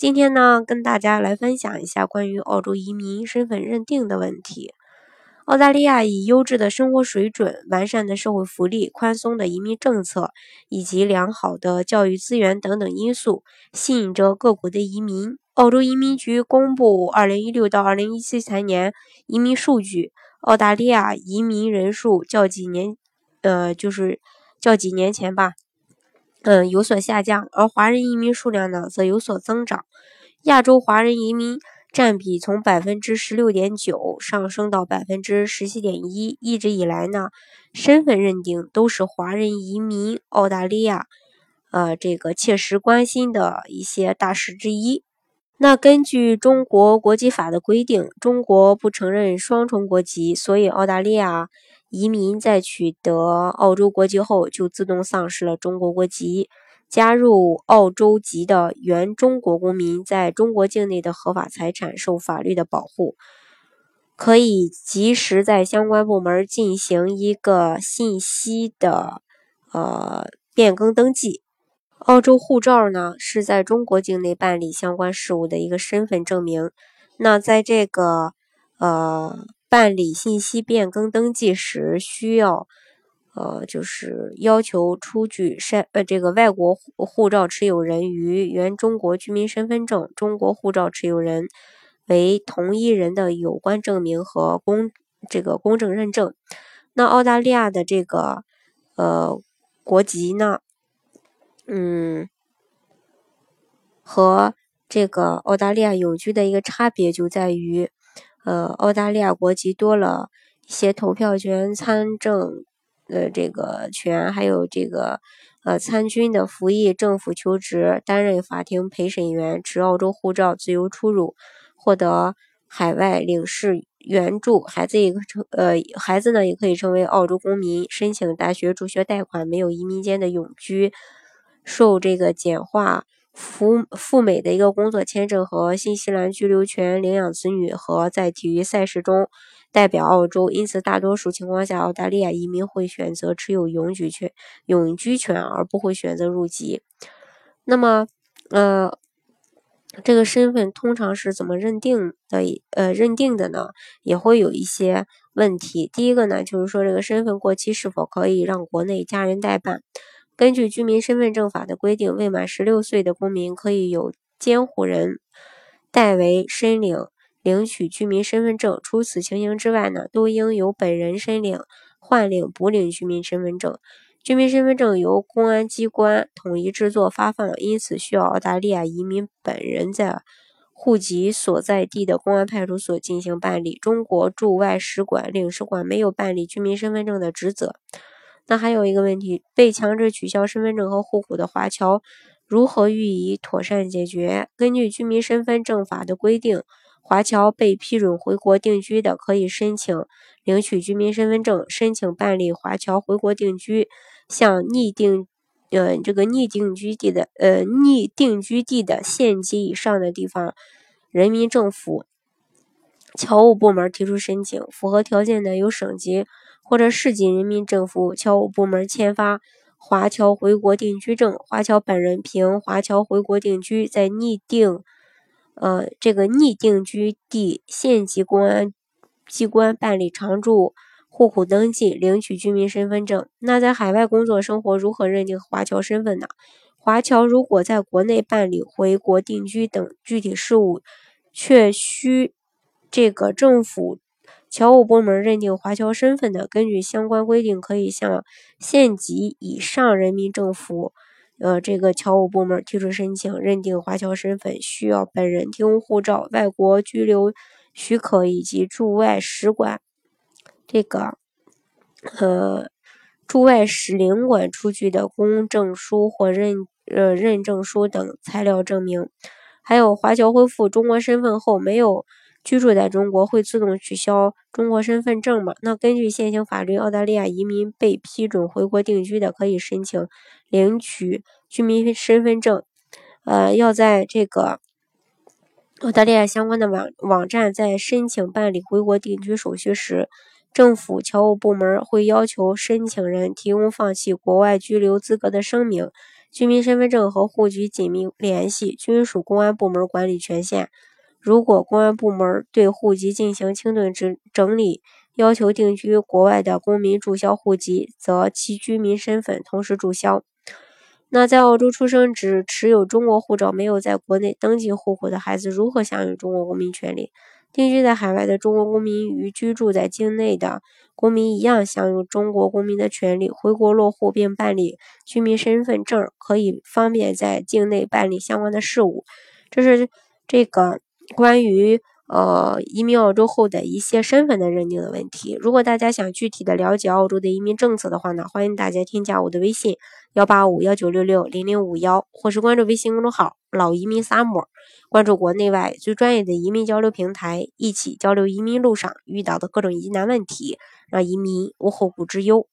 今天呢，跟大家来分享一下关于澳洲移民身份认定的问题。澳大利亚以优质的生活水准、完善的社会福利、宽松的移民政策以及良好的教育资源等等因素，吸引着各国的移民。澳洲移民局公布2016到2017财年移民数据，澳大利亚移民人数较几年，呃，就是较几年前吧。嗯，有所下降，而华人移民数量呢，则有所增长。亚洲华人移民占比从百分之十六点九上升到百分之十七点一。一直以来呢，身份认定都是华人移民澳大利亚，呃，这个切实关心的一些大事之一。那根据中国国籍法的规定，中国不承认双重国籍，所以澳大利亚。移民在取得澳洲国籍后，就自动丧失了中国国籍。加入澳洲籍的原中国公民，在中国境内的合法财产受法律的保护，可以及时在相关部门进行一个信息的呃变更登记。澳洲护照呢，是在中国境内办理相关事务的一个身份证明。那在这个呃。办理信息变更登记时，需要，呃，就是要求出具身呃这个外国护照持有人与原中国居民身份证、中国护照持有人为同一人的有关证明和公这个公证认证。那澳大利亚的这个呃国籍呢，嗯，和这个澳大利亚永居的一个差别就在于。呃，澳大利亚国籍多了一些投票权、参政呃这个权，还有这个呃参军的服役、政府求职、担任法庭陪审员、持澳洲护照自由出入、获得海外领事援助。孩子也可成呃孩子呢也可以成为澳洲公民，申请大学助学贷款，没有移民间的永居，受这个简化。赴赴美的一个工作签证和新西兰居留权，领养子女和在体育赛事中代表澳洲，因此大多数情况下，澳大利亚移民会选择持有永居权、永居权，而不会选择入籍。那么，呃，这个身份通常是怎么认定的？呃，认定的呢，也会有一些问题。第一个呢，就是说这个身份过期是否可以让国内家人代办？根据居民身份证法的规定，未满十六岁的公民可以由监护人代为申领领取居民身份证。除此情形之外呢，都应由本人申领换领补领居民身份证。居民身份证由公安机关统一制作发放，因此需要澳大利亚移民本人在户籍所在地的公安派出所进行办理。中国驻外使馆、领事馆没有办理居民身份证的职责。那还有一个问题，被强制取消身份证和户口的华侨如何予以妥善解决？根据居民身份证法的规定，华侨被批准回国定居的，可以申请领取居民身份证，申请办理华侨回国定居。向拟定，呃，这个拟定居地的，呃，拟定居地的县级以上的地方人民政府侨务部门提出申请，符合条件的，由省级。或者市级人民政府侨务部门签发华侨回国定居证，华侨本人凭华侨回国定居，在拟定，呃，这个拟定居地县级公安机关办理常住户口登记，领取居民身份证。那在海外工作生活如何认定华侨身份呢？华侨如果在国内办理回国定居等具体事务，却需这个政府。侨务部门认定华侨身份的，根据相关规定，可以向县级以上人民政府，呃，这个侨务部门提出申请认定华侨身份，需要本人提供护照、外国居留许可以及驻外使馆这个，呃，驻外使领馆出具的公证书或认呃认证书等材料证明。还有华侨恢复中国身份后没有。居住在中国，会自动取消中国身份证吗？那根据现行法律，澳大利亚移民被批准回国定居的，可以申请领取居民身份证。呃，要在这个澳大利亚相关的网网站，在申请办理回国定居手续时，政府侨务部门会要求申请人提供放弃国外居留资格的声明。居民身份证和户籍紧密联系，均属公安部门管理权限。如果公安部门对户籍进行清顿整整理，要求定居国外的公民注销户籍，则其居民身份同时注销。那在澳洲出生只持有中国护照、没有在国内登记户口的孩子，如何享有中国公民权利？定居在海外的中国公民与居住在境内的公民一样，享有中国公民的权利。回国落户并办理居民身份证，可以方便在境内办理相关的事务。这是这个。关于呃移民澳洲后的一些身份的认定的问题，如果大家想具体的了解澳洲的移民政策的话呢，欢迎大家添加我的微信幺八五幺九六六零零五幺，或是关注微信公众号老移民萨摩，关注国内外最专业的移民交流平台，一起交流移民路上遇到的各种疑难问题，让移民无后顾之忧。